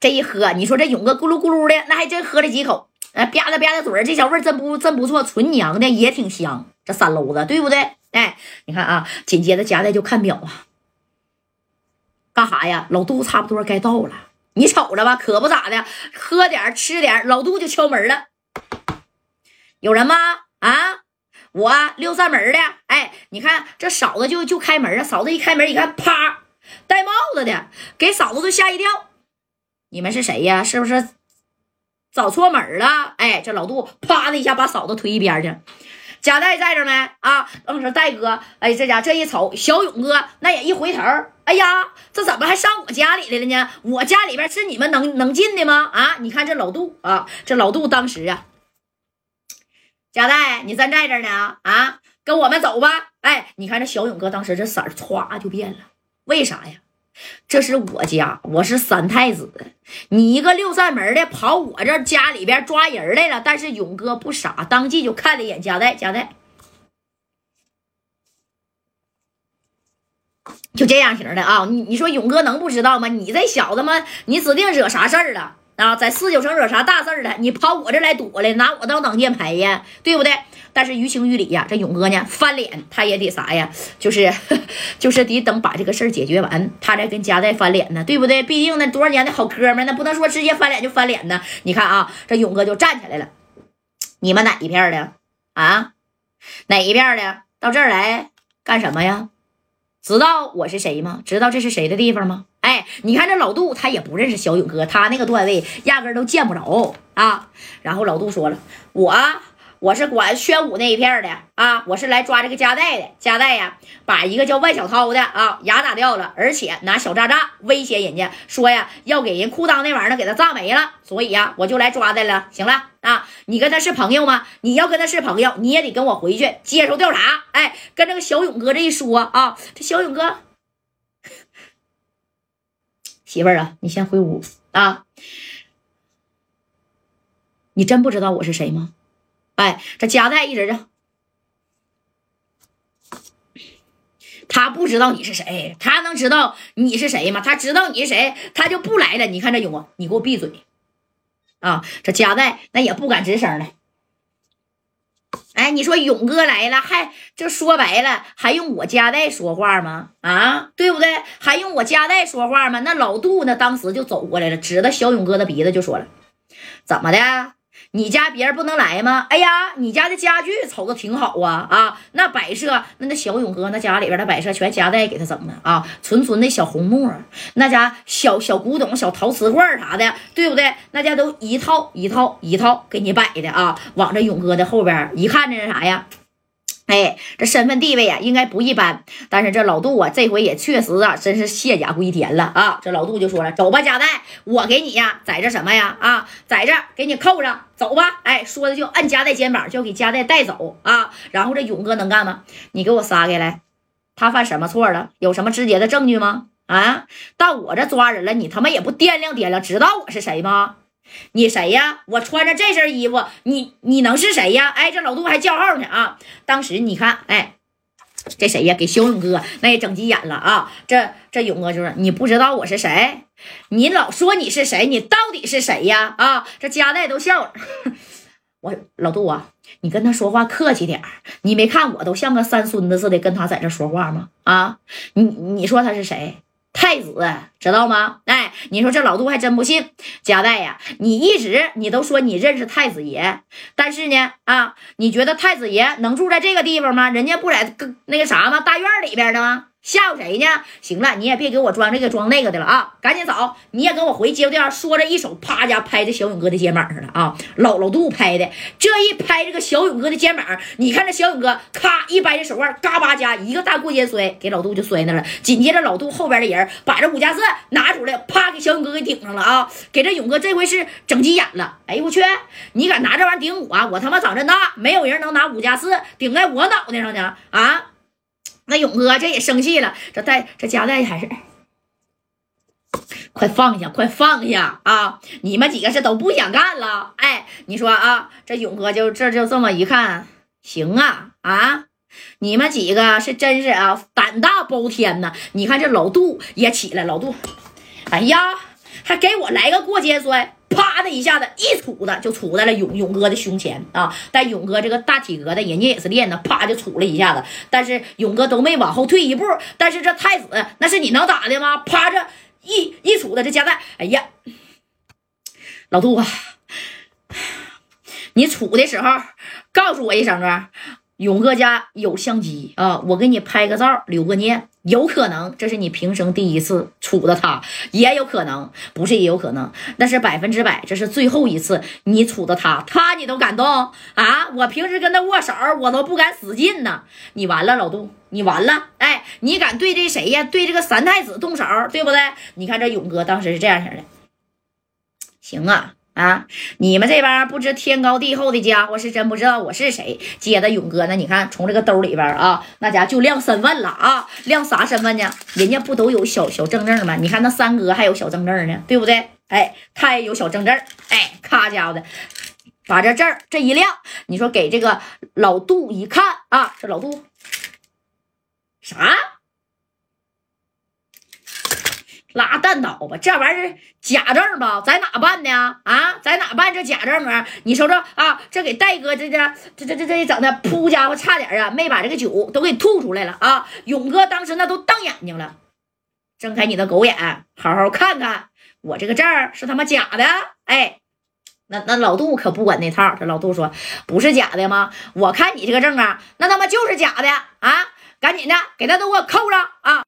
这一喝，你说这勇哥咕噜咕噜的，那还真喝了几口，哎，吧嗒吧嗒嘴儿，这小味儿真不真不错，纯娘的也挺香。这三篓子，对不对？哎，你看啊，紧接着夹带就看表啊，干啥呀？老杜差不多该到了，你瞅着吧，可不咋的，喝点吃点，老杜就敲门了，有人吗？啊？我六扇门的，哎，你看这嫂子就就开门啊，嫂子一开门，一看，啪，戴帽子的，给嫂子都吓一跳。你们是谁呀？是不是找错门了？哎，这老杜啪的一下把嫂子推一边去。贾代在这没？啊，愣说戴哥，哎，这家这一瞅，小勇哥那也一回头，哎呀，这怎么还上我家里来了呢？我家里边是你们能能进的吗？啊，你看这老杜啊，这老杜当时啊。贾代，你站在这呢啊，跟我们走吧。哎，你看这小勇哥当时这色儿歘就变了，为啥呀？这是我家，我是三太子，你一个六扇门的跑我这家里边抓人来了。但是勇哥不傻，当即就看了一眼嘉代，嘉代就这样型的啊。你你说勇哥能不知道吗？你这小子吗？你指定惹啥事儿了？啊，在四九城惹啥大事儿了？你跑我这来躲来，拿我当挡箭牌呀，对不对？但是于情于理呀，这勇哥呢翻脸，他也得啥呀？就是 就是得等把这个事儿解决完，他再跟夹带翻脸呢，对不对？毕竟那多少年的好哥们，那不能说直接翻脸就翻脸呢。你看啊，这勇哥就站起来了，你们哪一片的啊？哪一片的？到这儿来干什么呀？知道我是谁吗？知道这是谁的地方吗？哎，你看这老杜，他也不认识小勇哥，他那个段位压根都见不着啊。然后老杜说了，我。我是管宣武那一片的啊，我是来抓这个加代的。加代呀，把一个叫万小涛的啊牙打掉了，而且拿小炸炸威胁人家，说呀要给人裤裆那玩意儿给他炸没了。所以呀，我就来抓他了。行了啊，你跟他是朋友吗？你要跟他是朋友，你也得跟我回去接受调查。哎，跟这个小勇哥这一说啊，这小勇哥 媳妇儿啊，你先回屋啊。你真不知道我是谁吗？哎，这夹带一直这，他不知道你是谁，他能知道你是谁吗？他知道你是谁，他就不来了。你看这勇，你给我闭嘴啊！这夹带那也不敢吱声了。哎，你说勇哥来了，还就说白了，还用我夹带说话吗？啊，对不对？还用我夹带说话吗？那老杜呢？当时就走过来了，指着小勇哥的鼻子就说了：“怎么的？”你家别人不能来吗？哎呀，你家的家具瞅着挺好啊啊！那摆设，那那小勇哥那家里边的摆设全夹带给他整的啊，纯纯的小红木，那家小小古董、小陶瓷罐啥的，对不对？那家都一套一套一套给你摆的啊，往这勇哥的后边一看，这是啥呀？哎，这身份地位啊，应该不一般。但是这老杜啊，这回也确实啊，真是卸甲归田了啊！这老杜就说了：“走吧，贾代，我给你呀，在这什么呀？啊，在这给你扣上，走吧。”哎，说的就按贾代肩膀，就给贾代带走啊。然后这勇哥能干吗？你给我撒开来，他犯什么错了？有什么直接的证据吗？啊，到我这抓人了，你他妈也不掂量掂量，知道我是谁吗？你谁呀？我穿着这身衣服，你你能是谁呀？哎，这老杜还叫号呢啊！当时你看，哎，这谁呀？给小勇哥那也整急眼了啊！这这勇哥就是你不知道我是谁，你老说你是谁，你到底是谁呀？啊！这家代都笑了。我老杜啊，你跟他说话客气点你没看我都像个三孙子似的跟他在这说话吗？啊！你你说他是谁？太子知道吗？你说这老杜还真不信。贾代呀，你一直你都说你认识太子爷，但是呢，啊，你觉得太子爷能住在这个地方吗？人家不在那个啥吗？大院里边的吗？吓唬谁呢？行了，你也别给我装这个装那个的了啊！赶紧走，你也跟我回接电话。说着，一手啪家拍在小勇哥的肩膀上了啊！老老杜拍的，这一拍这个小勇哥的肩膀，你看这小勇哥咔一掰这手腕，嘎巴家一个大过肩摔，给老杜就摔那了。紧接着，老杜后边的人把这五加四拿出来，啪给小勇哥给顶上了啊！给这勇哥这回是整急眼了。哎呦我去，你敢拿这玩意顶我？我他妈长这大，没有人能拿五加四顶在我脑袋上呢啊！那勇哥这也生气了，这带这夹带还是快放下，快放下啊！你们几个是都不想干了？哎，你说啊，这勇哥就这就这么一看，行啊啊！你们几个是真是啊，胆大包天呐！你看这老杜也起来，老杜，哎呀，还给我来个过肩摔，啪的一下子一杵子就杵在了勇勇哥的胸前啊！但勇哥这个大体格的，人家也是练的，啪就杵了一下子，但是勇哥都没往后退一步。但是这太子那是你能打的吗？啪着一一杵子这加代，哎呀，老杜啊，你杵的时候告诉我一声啊！勇哥家有相机啊，我给你拍个照，留个念。有可能这是你平生第一次处的他，也有可能不是，也有可能，那是百分之百，这是最后一次你处的他，他你都敢动啊？我平时跟他握手，我都不敢使劲呢。你完了，老杜，你完了。哎，你敢对这谁呀？对这个三太子动手，对不对？你看这勇哥当时是这样式的，行啊。啊！你们这帮不知天高地厚的家伙是真不知道我是谁。接着勇哥呢，你看从这个兜里边啊，那家就亮身份了啊！亮啥身份呢？人家不都有小小证证吗？你看那三哥还有小证证呢，对不对？哎，他也有小证证。哎，咔家伙的，把这证这一亮，你说给这个老杜一看啊，这老杜啥？拉蛋倒吧，这玩意儿假证吧，在哪办的啊？在哪办这假证啊？你瞅瞅啊，这给戴哥这这这这这这整的，噗家伙差点啊，没把这个酒都给吐出来了啊！勇哥当时那都瞪眼睛了，睁开你的狗眼，好好看看，我这个证是他妈假的！哎，那那老杜可不管那套，这老杜说不是假的吗？我看你这个证啊，那他妈就是假的啊！赶紧的，给他都给我扣上啊！